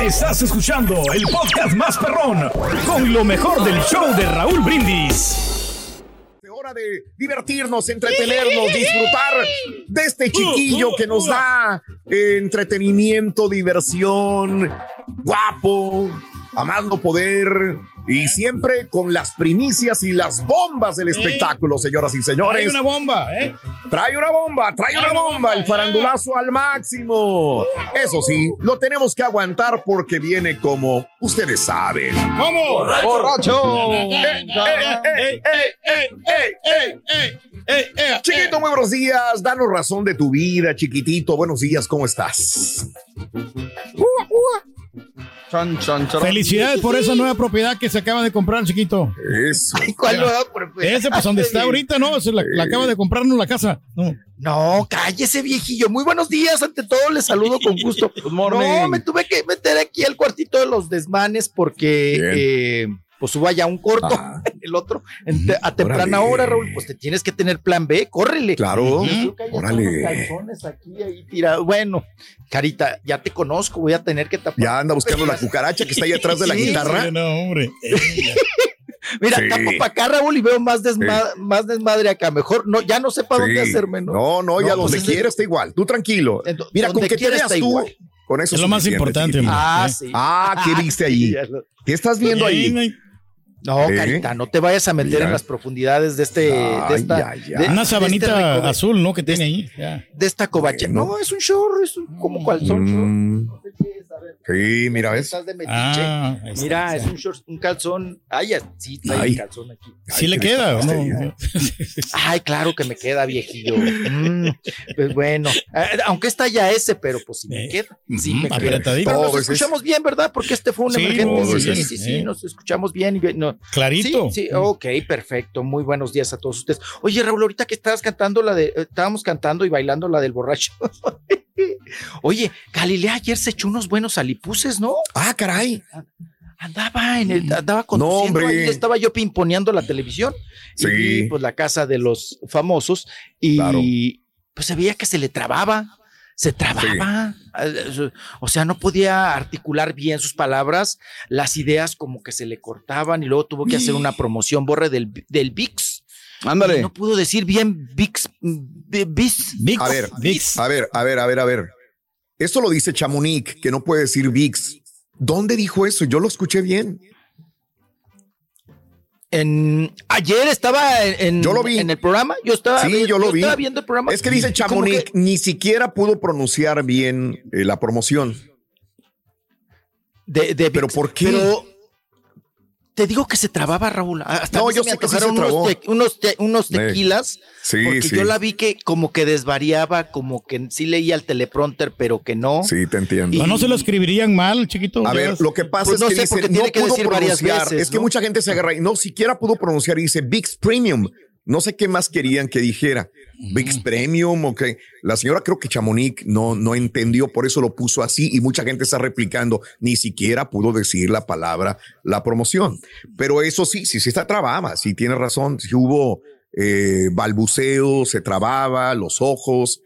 Estás escuchando el podcast más perrón con lo mejor del show de Raúl Brindis. Hora de divertirnos, entretenernos, disfrutar de este chiquillo que nos da entretenimiento, diversión, guapo, amando poder y siempre con las primicias y las bombas del espectáculo, señoras y señores. Hay una bomba, ¿eh? Trae una bomba, trae una bomba, el farandulazo al máximo. Eso sí, lo tenemos que aguantar porque viene como ustedes saben. ¿Cómo? ¡Borracho! Chiquito, muy buenos días. Danos razón de tu vida, chiquitito. Buenos días, ¿cómo estás? Felicidades por esa nueva propiedad que se acaba de comprar, chiquito. Eso. ¿Cuál nueva propiedad? Ese, pues donde está ahorita, ¿no? Se la, la acaba de comprarnos la casa. No. No, cállese, viejillo. Muy buenos días. Ante todo, les saludo con gusto. No, me tuve que meter aquí al cuartito de los desmanes porque eh, pues hubo ya un corto, el otro, en te- a temprana Órale. hora, Raúl, pues te tienes que tener plan B, córrele. Claro. Yo creo que ahí están Órale. calzones aquí, ahí tirados. Bueno, Carita, ya te conozco, voy a tener que tapar. Ya anda buscando la cucaracha que está ahí atrás de la Sí, guitarra. Sí, no, hombre. Mira, Sí. tapo para acá, Raúl, y veo más, desma- más desmadre acá. Mejor, no, ya no sé para dónde Sí. hacerme, ¿no? No, no, ya No, pues donde es- quiera está igual. Tú tranquilo. Mira, con que te veas está tú, igual. con eso Es lo más importante, chiquitín. hombre. Ah, ¿eh? sí. Ah, ¿qué viste ahí? ¿Qué estás viendo ahí? No, ¿Eh? Carita, no te vayas a meter Mira. en las profundidades de este, de esta, de- Una de este sabanita azul, ¿no? Que tiene ahí. Ya. de esta covacha. Bueno. No, es un short, es un, como calzón. Mm, No sé qué es. Sí, mira, ¿ves? Estás de metiche. Ah. Mira, es un short, un calzón. Ay, ya, sí, trae Ay. el calzón aquí. ¿Sí Ay, le queda o no? Ay, claro que me queda, viejillo. Mm, pues bueno, eh, aunque está ya ese, pero pues sí me Eh, queda. Sí me queda. Pero nos escuchamos bien, ¿verdad? Porque este fue un Sí, emergente. Sí, sí, sí, sí, eh. nos escuchamos bien. Y bien, no. Clarito. Sí, sí, ok, perfecto. Muy buenos días a todos ustedes. Oye, Raúl, ahorita que estabas cantando la de, eh, estábamos cantando y bailando la del borracho. Oye, Galilea ayer se echó unos buenos alipuses, ¿no? Ah, caray. Andaba en el, andaba conduciendo, ahí estaba yo pimponeando la televisión. Y Sí. vi, pues la casa de los famosos y Claro. pues se veía que se le trababa. Se trababa, o sea, no podía articular bien sus palabras, las ideas como que se le cortaban y luego tuvo que hacer una promoción borre del, del VIX. Ándale. No pudo decir bien de- VIX. Vix. A ver, Vix. A ver, a ver, a ver, a ver. Esto lo dice Chamonix, que no puede decir VIX. ¿Dónde dijo eso? Yo lo escuché bien. En, ayer estaba en, Yo lo vi. en el programa, yo estaba, Sí, yo lo vi. estaba viendo el programa. Es que dice Chamonix, que- ni siquiera pudo pronunciar bien eh, la promoción. de, de ¿Pero por qué? Pero te digo que se trababa, Raúl. Hasta No, yo se me sé que sí antojaron se unos, te- unos, te- unos Sí. tequilas. Sí, porque sí. yo la vi que como que desvariaba, como que sí leía el teleprompter, pero que no. Sí, te entiendo. No, no se lo escribirían mal, chiquito. A ver, lo que pasa Pues no es que sé, dice, porque no tiene que pudo decir varias pronunciar. veces, es que ¿no? mucha gente se agarra y no siquiera pudo pronunciar y dice VIX Premium. No sé qué más querían que dijera. VIX Premium o qué. La señora creo que Chamonix no, no entendió, por eso lo puso así y mucha gente está replicando. Ni siquiera pudo decir la palabra, la promoción. Pero eso sí, sí, sí está trabada. Sí tiene razón. Sí hubo eh, balbuceo, se trababa, los ojos.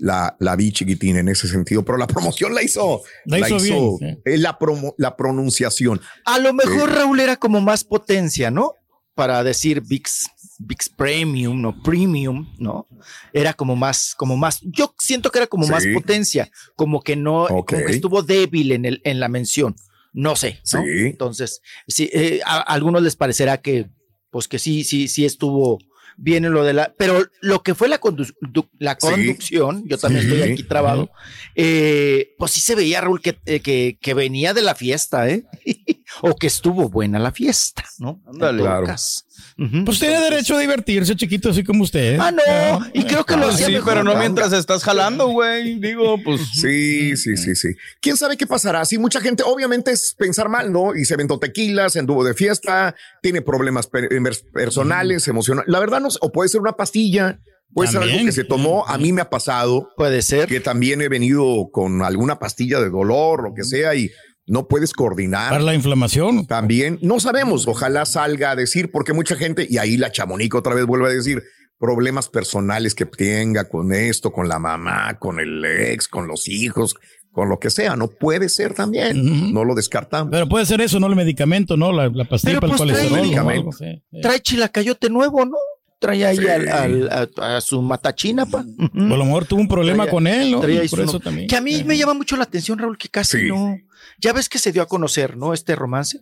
La, la vi chiquitín en ese sentido, pero la promoción la hizo, La hizo bien, eh, la, promo- la pronunciación. A lo mejor Raúl era como más potencia, ¿no? Para decir VIX. VIX Premium, no Premium, ¿no? Era como más, como más, yo siento que era como más potencia, como que no, como que estuvo débil en, el, en la mención. No sé, ¿no? Sí. Entonces, sí, eh, a, a algunos les parecerá que, pues que sí, sí, sí estuvo bien en lo de la, pero lo que fue la, condu- du- la Sí. conducción, yo también Sí. estoy aquí trabado, eh, pues sí se veía, Raúl, que, eh, que, que venía de la fiesta, ¿eh? o que estuvo buena la fiesta, ¿no? Ándale. Claro. caso. Pues tiene Entonces- derecho a divertirse, chiquito, así como usted. Ah, no, y creo que lo Pues hacía sí, mejor. pero no mientras estás jalando, güey. Digo, pues. Sí, sí, sí, sí. ¿Quién sabe qué pasará? Sí, mucha gente, obviamente es pensar mal, ¿no? Y se aventó tequila, se anduvo de fiesta, tiene problemas per- personales, emocionales. La verdad no sé, o puede ser una pastilla, puede ser algo que se tomó. A mí me ha pasado Puede ser. que también he venido con alguna pastilla de dolor, lo que sea, y no puedes coordinar. Para la inflamación. También no sabemos, ojalá salga a decir, porque mucha gente, y ahí la chamonica otra vez vuelve a decir, problemas personales que tenga con esto, con la mamá, con el ex, con los hijos, con lo que sea, no puede ser también, no lo descartamos. Pero puede ser eso, no el medicamento, ¿no? La, la pastilla Pero, para el pues, trae colesterol. o medicamento. algo, sí. Sí. Trae chilacayote nuevo, ¿no? Trae ahí Sí. al, al- a, a su matachina, pa. O a lo mejor tuvo un problema Traía- con él, ¿no? Traía Por eso no- también. Que a mí me llama mucho la atención, Raúl, que casi Sí. no. Ya ves que se dio a conocer, ¿no? Este romance.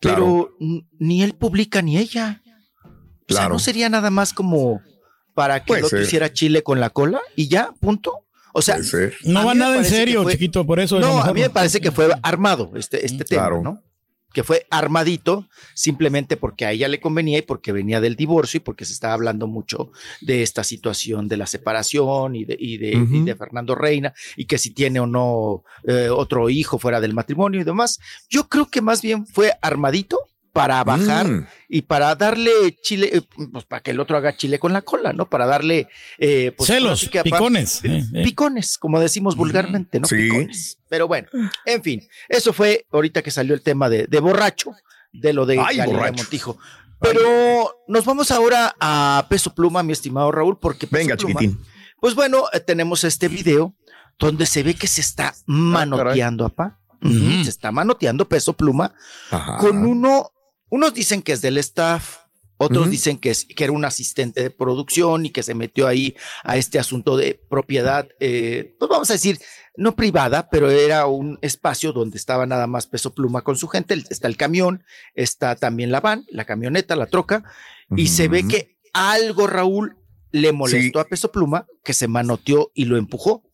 Claro. Pero ni él publica ni ella. O sea, Claro. no sería nada más como para que Puede el otro ser. hiciera chile con la cola y ya, punto. O sea. No va nada en serio, fue- chiquito, por eso. no, a mí me parece que fue armado este, este tema, Claro. ¿no? Que fue armadito simplemente porque a ella le convenía y porque venía del divorcio y porque se estaba hablando mucho de esta situación de la separación y de, y de, y de Fernando Reina y que si tiene o no eh, otro hijo fuera del matrimonio y demás. Yo creo que más bien fue armadito para bajar Mm, y para darle chile, eh, pues para que el otro haga chile con la cola, ¿no? Para darle eh, pues, Celos, que picones. eh, eh. picones, como decimos vulgarmente, ¿no? Sí. Picones. Pero bueno, en fin, eso fue ahorita que salió el tema de, de borracho, de lo de Ay, Galilea borracho. Montijo. Pero nos vamos ahora a Peso Pluma, mi estimado Raúl, porque Peso Venga, Pluma, chiquitín. Pues bueno, eh, tenemos este video donde se ve que se está manoteando, apá. Ujú, Ujú. Se está manoteando Peso Pluma Ajá. con uno, unos dicen que es del staff, otros dicen que, es, que era un asistente de producción y que se metió ahí a este asunto de propiedad, eh, pues vamos a decir, no privada, pero era un espacio donde estaba nada más peso pluma con su gente. Está el camión, está también la van, la camioneta, la troca, y se ve que algo, Raúl, le molestó Sí. a peso pluma, que se manoteó y lo empujó,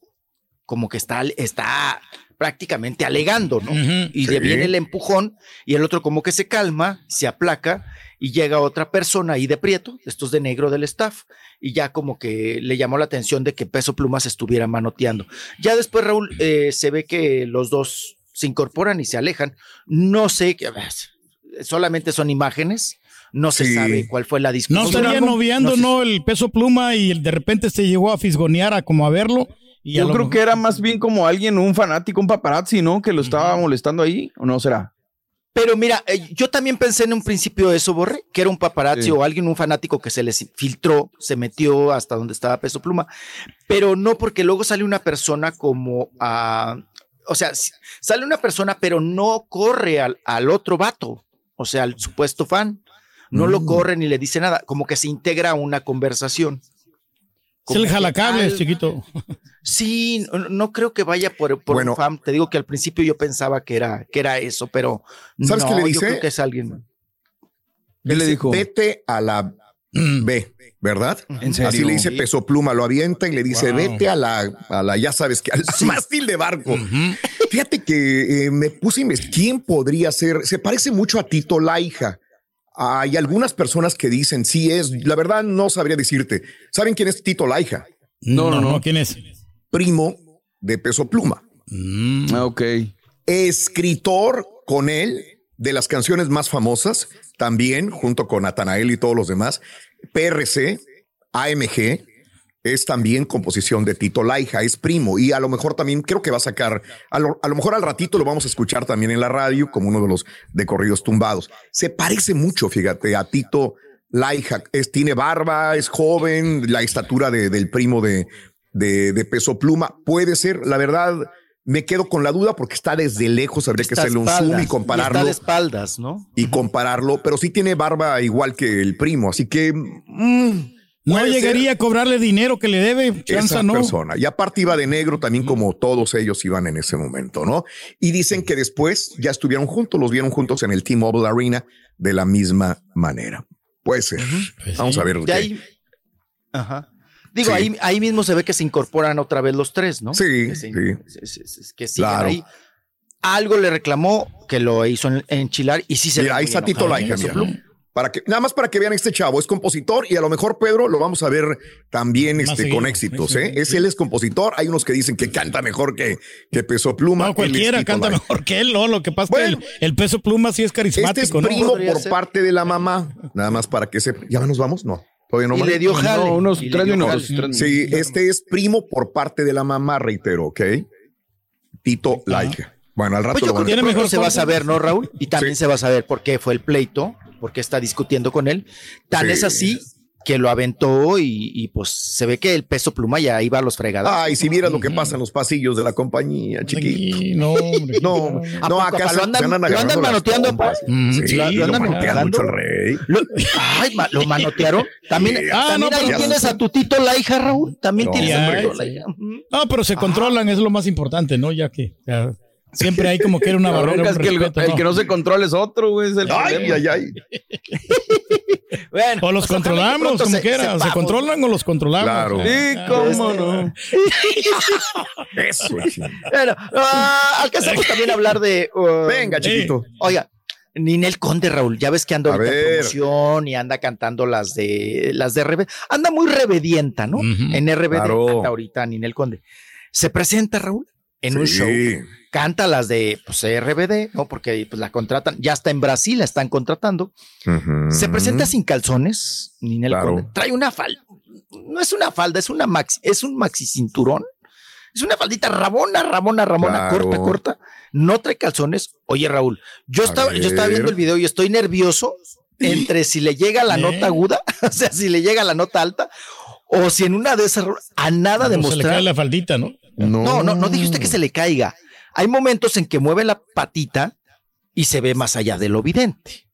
como que está, está prácticamente alegando, ¿no? Y Sí. le viene el empujón y el otro como que se calma, se aplaca y llega otra persona ahí de prieto, estos de negro del staff, y ya como que le llamó la atención de que Peso Pluma se estuviera manoteando. Ya después, Raúl, eh, se ve que los dos se incorporan y se alejan. No sé, qué- solamente son imágenes, no se Sí. sabe cuál fue la discusión. No estaría noviando, no se- ¿no? El peso pluma y de repente se llegó a fisgonear a como a verlo. Y Yo creo mejor- que era más bien como alguien, un fanático, un paparazzi, ¿no? Que lo estaba molestando ahí, ¿o no será? Pero mira, eh, yo también pensé en un principio eso, Borre, que era un paparazzi Sí. o alguien, un fanático que se les filtró, se metió hasta donde estaba Peso Pluma, pero no porque luego sale una persona como a... O sea, sale una persona, pero no corre al, al otro vato, o sea, al supuesto fan. No lo Mm. corre ni le dice nada, como que se integra a una conversación. Es el jalacables, al- chiquito. Sí, no, no creo que vaya por, por Bueno. un fan. Te digo que al principio yo pensaba que era, que era eso, pero ¿Sabes no, qué le yo dice? creo que es alguien. ¿Qué le Dice, dijo? Vete a la. B, ¿verdad? ¿En serio? Así le dice Sí. peso pluma, lo avienta y le dice, Wow. vete a la, a la, ya sabes que, al mástil de barco. Ujú. Fíjate que eh, me puse quién podría ser. Se parece mucho a Tito Laija. Hay algunas personas que dicen sí es. La verdad no sabría decirte. ¿Saben quién es Tito Laija? No, no, no. ¿Quién es? Primo de Peso Pluma. Mm. Ah, ok. Escritor con él de las canciones más famosas, también junto con Natanael y todos los demás. PRC, AMG, es también composición de Tito Laija, es primo y a lo mejor también creo que va a sacar, a lo, a lo mejor al ratito lo vamos a escuchar también en la radio como uno de los de corridos tumbados. Se parece mucho, fíjate, a Tito Laija, es, tiene barba, es joven, la estatura de- del primo de, de, de Peso Pluma, puede ser, la verdad, me quedo con la duda porque está desde lejos, habría que hacerle un zoom y y compararlo. está de espaldas, ¿no? y compararlo, pero sí tiene barba igual que el primo, así que mm, No puede ser llegaría a cobrarle dinero que le debe. Chanza esa no. persona. Y aparte iba de negro también como todos ellos iban en ese momento, ¿no? Y dicen que después ya estuvieron juntos, los vieron juntos en el T-Mobile Arena de la misma manera. Puede ser. Pues Vamos sí. a ver. De qué- ahí. Ajá. Digo, Sí. ahí, ahí mismo se ve que se incorporan otra vez los tres, ¿no? Sí, que se- sí. se- que Claro. ahí. Algo le reclamó que lo hizo en- enchilar y sí se Mira, ahí está Tito Para que, nada más para que vean este chavo, es compositor y a lo mejor Pedro lo vamos a ver también Más este, seguido, con éxitos. sí, ¿eh? sí. Es él es compositor. Hay unos que dicen que canta mejor que, que Peso Pluma. No, cualquiera canta mejor que él, no. Lo que pasa Bueno. es que el, el peso pluma sí es Este es carismático, ¿no? primo por ser. parte de la mamá. Nada más para que sepa. ¿Ya nos vamos? No. Todavía no. Y Mari? le dio jale. No, unos y le tres dio minutos. Sí, este es primo por parte de la mamá, reitero, ¿ok? Tito Laika. Bueno, al rato Pues yo lo van a mejor se va a saber, ¿no, Raúl? Y también Sí. se va a saber por qué fue el pleito, por qué está discutiendo con él. Tan Sí. es así que lo aventó y, y, pues se ve que el peso pluma ya iba a los fregados. Ay, si vieras lo que pasa en los pasillos de la compañía, chiquito. No, hombre. No, ¿A no, acá ¿Lo andan- se andan lo andan manoteando? Mm, Sí, sí, lo, ¿lo andan manotea manoteando? mucho el rey. Lo- ay, ma- lo manotearon. También, Sí. Ah, también no, ahí pero- tienes a tu Tito Laija, Raúl. También No, tienes a tu Tito Laija. Ujú. No, pero se controlan, es lo más importante, ¿no? Ya que ya, siempre hay como que era una La barrera. un que el, respeto, el ¿no? que no se controla es otro, güey. es el Ay, problema. ay, ay. Bueno, O los pues, controlamos, como se- quiera. ¿Se controlan o los controlamos? Claro. Sí, cómo no. Eso. Bueno, ah, alcanzamos también a hablar de. uh, Venga, chiquito. Oiga, Ninel Conde, Raúl, ya ves que anda ahorita en promoción y anda cantando las de las de RBD. Anda muy rebedienta, ¿no? En RBD Claro. ahorita Ninel Conde. Se presenta, Raúl, en un show. Canta las de pues, RBD, ¿no? Porque pues, la contratan. Ya está en Brasil, la están contratando. Se presenta sin calzones, Ninel Claro. Conde. Trae una falda. No es una falda, es una maxi, es un maxi cinturón. Es una faldita rabona, rabona, rabona, Claro. corta, corta. No trae calzones. Oye, Raúl, yo A estaba, yo estaba viendo el video y estoy nervioso entre si le llega la ¿Eh? nota aguda, o sea, si le llega la nota alta, o si en una de esas a nada No, se le demostrar. cae la faldita, ¿no? No, no, no dije usted que se le caiga. Hay momentos en que mueve la patita y se ve más allá de lo evidente.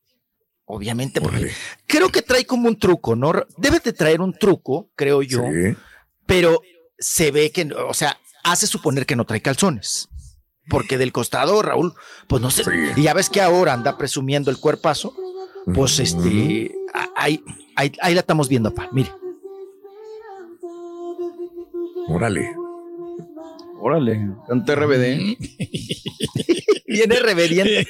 Obviamente, porque creo que trae como un truco, ¿no? Debe de traer un truco, creo yo, Sí. pero se ve que, o sea, hace suponer que no trae calzones. Porque del costado, Raúl, pues no sé. Sí. Y ya ves que ahora anda presumiendo el cuerpazo. Pues este, ahí, ahí la estamos viendo, pa. Mire. Órale. Órale, canta RBD. Viene reverente.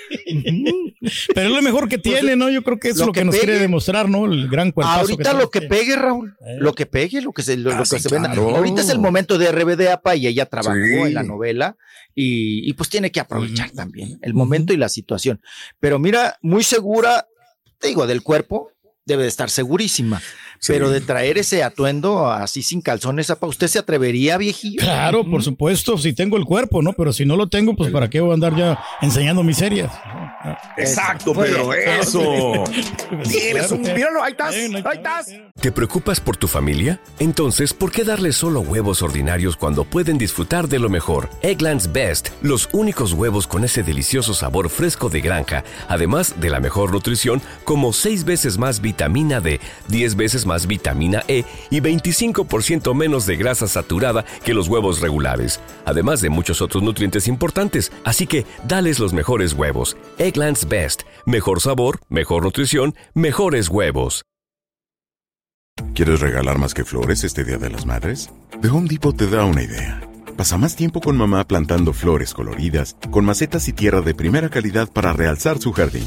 Pero es lo mejor que tiene, ¿no? Yo creo que es Pues, lo lo, que, que nos pegue. quiere demostrar, ¿no? El gran cuerpazo Ahorita lo que pegue, Raúl. Eh. Lo que pegue, lo que se, lo, Ah, lo que sí, se venda. claro. Ahorita es el momento de RBD APA y ella trabajó Sí. en la novela y, y pues tiene que aprovechar también el momento y la situación. Pero mira, muy segura, te digo, del cuerpo, debe de estar segurísima. Sí. Pero de traer ese atuendo así sin calzones, apa, ¿usted se atrevería, viejillo? Claro, por supuesto, si tengo el cuerpo, ¿no? Pero si no lo tengo, pues ¿para qué voy a andar ya enseñando miserias? Exacto, Pedro, eso. Tienes un. Míralo, ahí estás. Ahí Ahí estás. ¿Te preocupas por tu familia? Entonces, ¿por qué darles solo huevos ordinarios cuando pueden disfrutar de lo mejor? Eggland's Best, los únicos huevos con ese delicioso sabor fresco de granja, además de la mejor nutrición, como 6 veces más vitamina D, 10 veces más vitamina E y 25% menos de grasa saturada que los huevos regulares, además de muchos otros nutrientes importantes. Así que, dales los mejores huevos. Eggland's Best, mejor sabor, mejor nutrición, mejores huevos. ¿Quieres regalar más que flores este Día de las Madres? The Home Depot te da una idea. Pasa más tiempo con mamá plantando flores coloridas, con macetas y tierra de primera calidad para realzar su jardín.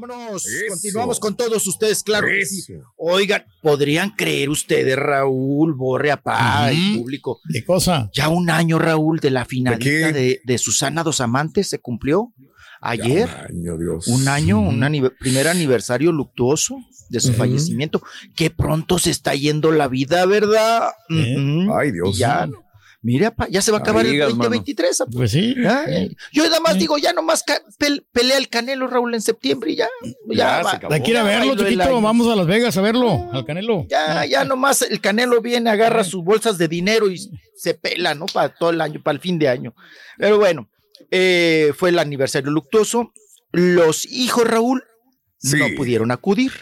Vámonos, Eso. continuamos con todos ustedes, claro que sí. Eso. Oigan, ¿podrían creer ustedes, Raúl, Borre, Apá, el Ujú. público? ¿Qué cosa? Ya un año, Raúl, de la finalista qué? de, de Susana Dos Amantes se cumplió ayer. Ya, un año, Dios. Un año, un anive- primer aniversario luctuoso de su fallecimiento. Que pronto se está yendo la vida, ¿verdad? ¿Eh? Ay, Dios. Y ya, mira, pa, ya se va a acabar el mano. 2023. apa. Pues sí. Ya, ya. Yo nada más Sí. digo, ya nomás pelea el Canelo, Raúl, en septiembre y ya. Ya, Ya, va- se acabó. Hay que ir a ya verlo, chiquito. Vamos a Las Vegas a verlo, al Canelo. Ya, ya nomás el Canelo viene, agarra sus bolsas de dinero y se pela, ¿no? Para todo el año, para el fin de año. Pero bueno, eh, fue el aniversario luctuoso. Los hijos, Raúl, Sí. no pudieron acudir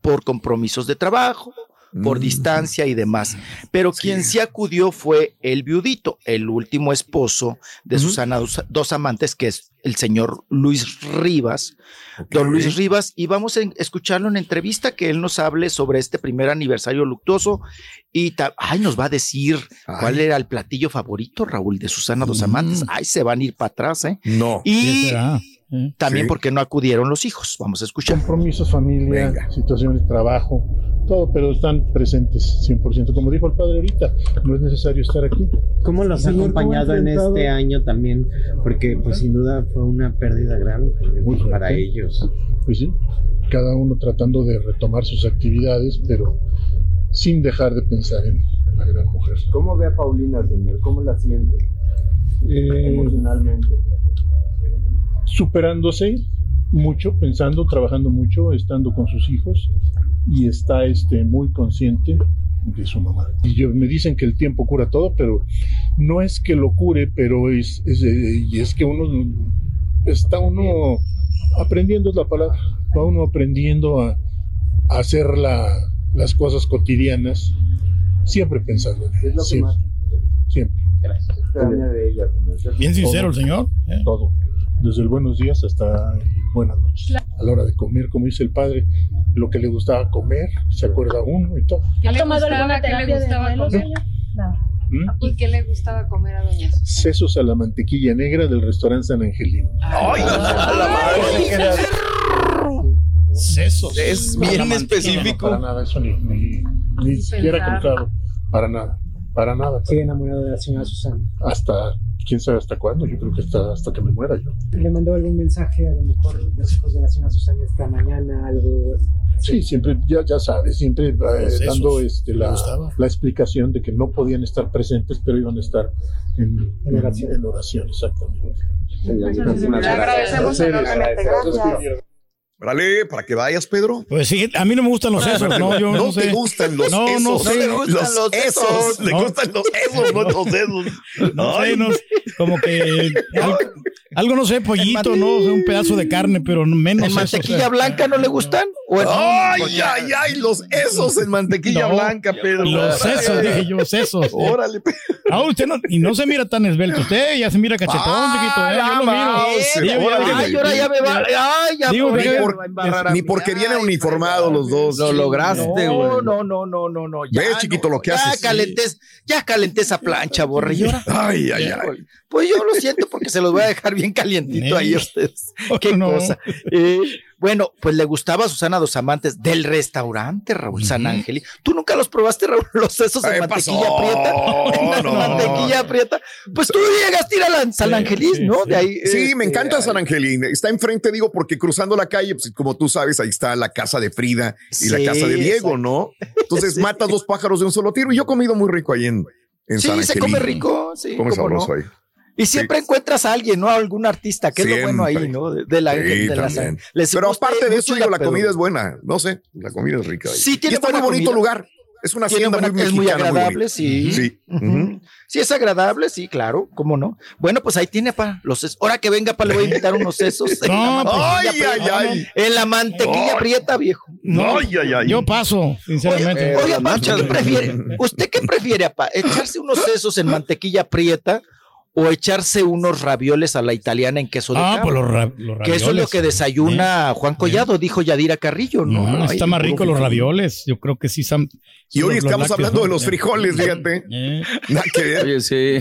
por compromisos de trabajo, por Mm. distancia y demás. Pero quien sí acudió fue el viudito, el último esposo de. Susana Dos, Dos Amantes, que es el señor Luis Rivas. Don Luis Rivas, y vamos a escucharlo en entrevista que él nos hable sobre este primer aniversario luctuoso y ay, nos va a decir Ay. cuál era el platillo favorito, Raúl, de Susana Dos Amantes. Mm. Ay, se van a ir para atrás, ¿eh? No. ¿Qué Y. también Sí. porque no acudieron los hijos. Vamos a escuchar. compromisos, familia, Venga. situaciones, trabajo, todo, pero están presentes 100%. Como dijo el padre ahorita, no es necesario estar aquí. ¿Cómo los ha Señor, ¿cómo ha acompañado en este año también? Porque pues sin duda fue una pérdida grande también Muy fuerte. para ellos. Pues sí, cada uno tratando de retomar sus actividades, pero sin dejar de pensar en la gran mujer. ¿Cómo ve a Paulina, señor? ¿Cómo la siente Eh, emocionalmente? Superándose mucho, pensando, trabajando mucho, estando con sus hijos y está este, muy consciente de su mamá. Y yo, me dicen que el tiempo cura todo, pero no es que lo cure, pero es, es, eh, y es que uno está uno aprendiendo es la palabra, va uno aprendiendo a, a hacer la- las cosas cotidianas, siempre pensando en ¿Qué es ella, lo que siempre, más siempre, señor? Bien sincero el señor. ¿eh? todo, desde el buenos días hasta el buenas noches. A la hora de comer, como dice el padre, lo que le gustaba comer, se acuerda uno y todo. ¿Ha le tomado alguna ¿Qué le terapia de gustaba comer? No. ¿Mm? ¿Y qué le gustaba comer a doña Susana? Sesos a la mantequilla negra del restaurante San Angelino. Ay, a la madre. Sesos. Es bien no, no, específico. para nada, eso ni, ni, ni siquiera cruzado. Para nada, para nada. Sigue enamorado de la señora Susana. Hasta, quién sabe hasta cuándo, yo creo que hasta, hasta que me muera yo. ¿Le mandó algún mensaje a lo mejor los hijos de la señora Susana esta mañana? Algo. Sí, siempre, ya, ya sabes, siempre eh, dando este, la, la explicación de que no podían estar presentes, pero iban a estar en, En oración. en oración, exactamente. Muchísimas Le agradecemos enormemente, gracias. Órale, para que vayas, Pedro. Pues sí, a mí no me gustan los sesos. No, yo no, no te sé. gustan los No, no esos. sé. No le gustan los esos. Le No. gustan los esos, no los esos. No sé, no, como que algo, algo, no sé, pollito, ¿no? O sea, un pedazo de carne, pero menos ¿En eso, mantequilla o sea. blanca no le gustan? ¿O en- Ay, ay, ay, los esos en mantequilla No, blanca, Pedro. Los sesos, dije yo, sesos. Órale, Pedro. Ah, usted no, y no se mira tan esbelto. Usted ya se mira cachetón, Ah, chiquito. ¿eh? Yo lo miro. vamos, Sí, yo- órale. yo- Ay, ahora ya me va. Ay, ya por- Ni porque vienen uniformados los dos. Lo lograste, güey. No, no, no, no, no, no. Ya, Ve, chiquito, no, lo que ya haces. Calenté, ya calenté esa plancha, borre. ¿Y ahora? Ay, ay, ay. Pues yo lo siento porque se los voy a dejar bien calientito ahí a ustedes. Qué No. cosa. Bueno, pues le gustaba a Susana Dos Amantes del restaurante Raúl San Ángel. ¿Tú nunca los probaste, Raúl? Los esos en ¿Qué mantequilla pasó? prieta. En No. mantequilla prieta. Pues tú llegaste a ir a la San Angelis, sí, ¿no? sí. De ahí. Sí, este, me encanta San Angelín. Está enfrente, digo, porque cruzando la calle, pues como tú sabes, ahí está la casa de Frida y Sí, la casa de Diego, exacto. ¿no? Entonces Sí. matas dos pájaros de un solo tiro. Y yo he comido muy rico ahí en, en Sí, San se Angelín. come rico. Sí, Come no. sabroso ahí. Y siempre encuentras a alguien, ¿no? A algún artista, que es lo bueno ahí. ¿no? De, de la, Sí, de la. Les Pero aparte de eso, digo, la comida es buena. No sé, la comida es rica. ahí. Sí, tiene y está muy bonito comida. lugar. Es una hacienda buena- muy es muy agradable, sí. Sí. Sí, es agradable, sí, claro, cómo no. Bueno, pues ahí tiene para los sesos. Ahora que venga, para le voy a invitar unos sesos. en la No, pues, mantequilla Ay, ay, prieta. ay. En la mantequilla prieta, viejo. No, Ay, ay, ay. yo paso, sinceramente. Oye, ¿usted qué prefiere? ¿Usted qué prefiere, Apá? ¿Echarse unos sesos en mantequilla prieta o echarse unos ravioles a la italiana en queso de ah, cabra? pues los, ra- los Que eso es lo ravioles. que desayuna Juan Collado, dijo Yadira Carrillo, ¿no? No, Ay, está más rico los ravioles. Yo creo que sí. son- Y hoy los- los estamos lácteos, hablando ¿no? de los Eh, frijoles, fíjate. eh, Nada que ver. Oye, sí.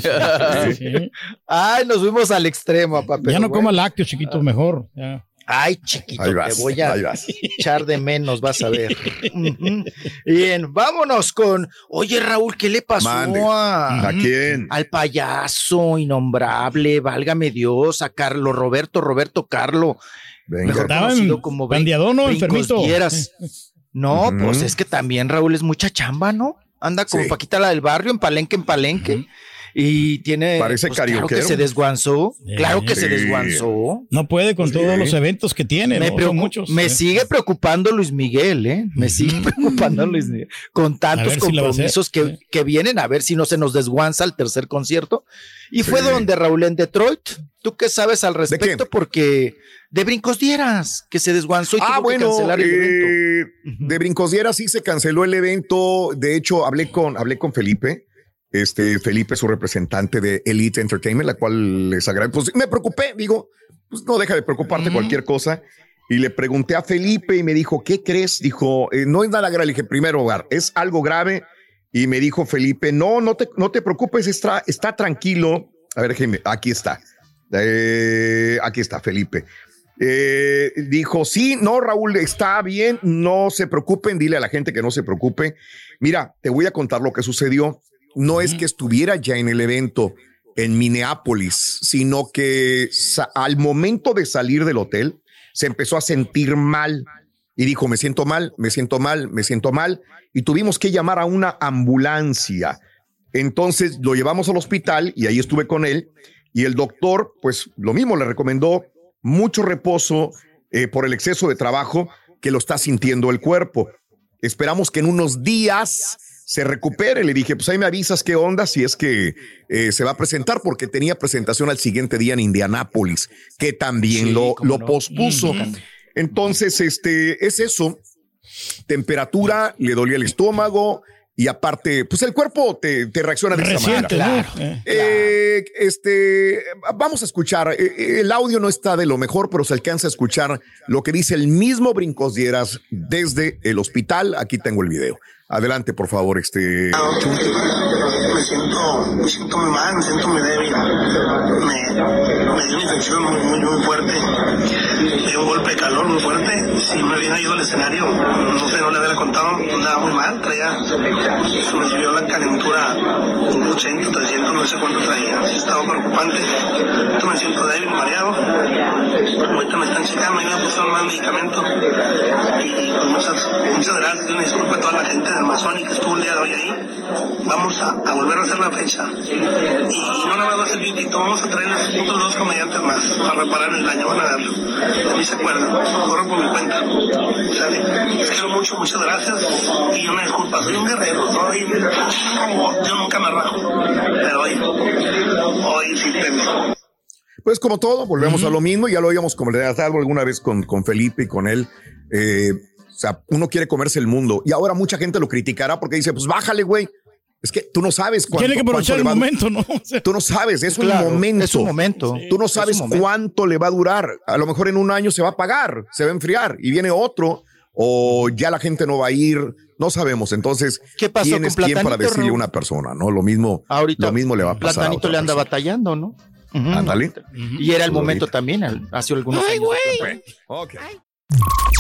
sí. Ay, nos fuimos al extremo, papá. Ya no bueno. coma lácteos, chiquito, mejor. Ya. Ay, chiquito, Ahí vas, te voy a echar de menos, vas a ver. Bien, vámonos con. Oye, Raúl, ¿qué le pasó Mande. a, ¿A quién? al payaso innombrable? Válgame Dios, a Carlos Roberto, Roberto Carlo. Venga. Mejor conocido como bandeado, ¿no? Brincos Enfermito. No, Ujú. pues es que también Raúl es mucha chamba, ¿no? Anda como Sí. Paquita la del barrio, en palenque, en palenque. Y tiene. Parece pues, claro que se desguanzó. Sí. Claro que se desguanzó. No puede con Sí. todos los eventos que tiene, Me, ¿no? muchos. me ¿eh? sigue preocupando Luis Miguel, ¿eh? Me sigue preocupando Luis Miguel. Con tantos si compromisos que, que vienen, a ver si no se nos desguanza el tercer concierto. Y fue donde Raúl en Detroit. ¿Tú qué sabes al respecto? Porque de brincos dieras, que se desguanzó y Ah, tuvo que bueno, cancelar el evento. eh, de Brincosdiera sí se canceló el evento. De hecho, hablé con, hablé con Felipe. Este Felipe, su representante de Elite Entertainment, la cual les agradezco. Pues me preocupé, digo, pues no deja de preocuparte Ujú. cualquier cosa. Y le pregunté a Felipe y me dijo, ¿qué crees? Dijo, "Eh, no es nada grave. Le dije, primero hogar, es algo grave. Y me dijo Felipe, no, no te, no te preocupes, está, está tranquilo. A ver, déjeme, aquí está. Eh, aquí está, Felipe. Eh, dijo, sí, no, Raúl, está bien, no se preocupen, dile a la gente que no se preocupe. Mira, te voy a contar lo que sucedió. No es que estuviera ya en el evento en Minneapolis, sino que al momento de salir del hotel se empezó a sentir mal y dijo, me siento mal, me siento mal, me siento mal, y tuvimos que llamar a una ambulancia. Entonces lo llevamos al hospital y ahí estuve con él y el doctor, pues lo mismo, le recomendó mucho reposo eh, por el exceso de trabajo que lo está sintiendo el cuerpo. Esperamos que en unos días se recupere. Le dije, pues ahí me avisas qué onda si es que eh, se va a presentar, porque tenía presentación al siguiente día en Indianápolis, que también Sí, lo, lo no. pospuso. Entonces, este es eso. Temperatura, le dolía el estómago y aparte, pues el cuerpo te, te reacciona de esa manera. Reciente, ¿no? Eh. Eh, este, vamos a escuchar. el audio no está de lo mejor, pero se alcanza a escuchar lo que dice el mismo Brincos Dieras desde el hospital. Aquí tengo el video. Adelante, por favor, este. Me siento, me siento muy mal, me siento muy débil. Me, me dio una infección muy, muy, muy fuerte. Me dio un golpe de calor muy fuerte. Si me hubiera ido al escenario, no sé, no le había contado, andaba muy mal. Traía, se me subió la calentura un 80, 300, no sé cuánto traía. Estaba preocupante. Me siento débil, mareado. Ahorita me están checando y me pusieron más medicamento. Y pues, muchas, muchas gracias. Una disculpa a toda la gente del Masonic que estuvo el día de hoy ahí. Vamos a, a volver a hacer la fecha. Y, y no nada más va a ser Beautito, vamos a traerles otros dos comediantes más para reparar el daño, van a verlo. De mí se acuerdan, corro por mi cuenta. ¿Sale? Les quiero mucho, muchas gracias. Y una disculpa, soy un guerrero, soy, yo nunca me rajo, pero hoy, hoy sí tengo. Pues como todo, volvemos a lo mismo. Ya lo habíamos comentado alguna vez con, con Felipe y con él. Eh, sea, uno quiere comerse el mundo y ahora mucha gente lo criticará porque dice, pues bájale, güey. Es que tú no sabes cuánto. Tiene que aprovechar el cuánto le va a- momento, ¿no? O sea, Tú no sabes, es Claro, un momento. es un momento. Tú no Es sabes cuánto le va a durar. A lo mejor en un año se va a apagar, se va a enfriar y viene otro o ya la gente no va a ir. No sabemos. Entonces, ¿Qué pasó ¿quién con es quién para decirle a una persona? No, lo mismo. Ahorita lo mismo le va a pasar. Platanito le anda persona. batallando, ¿no? Ujú. Ándale. Y era el momento ahorita. también, hace algunos Ay, años. güey. Ok.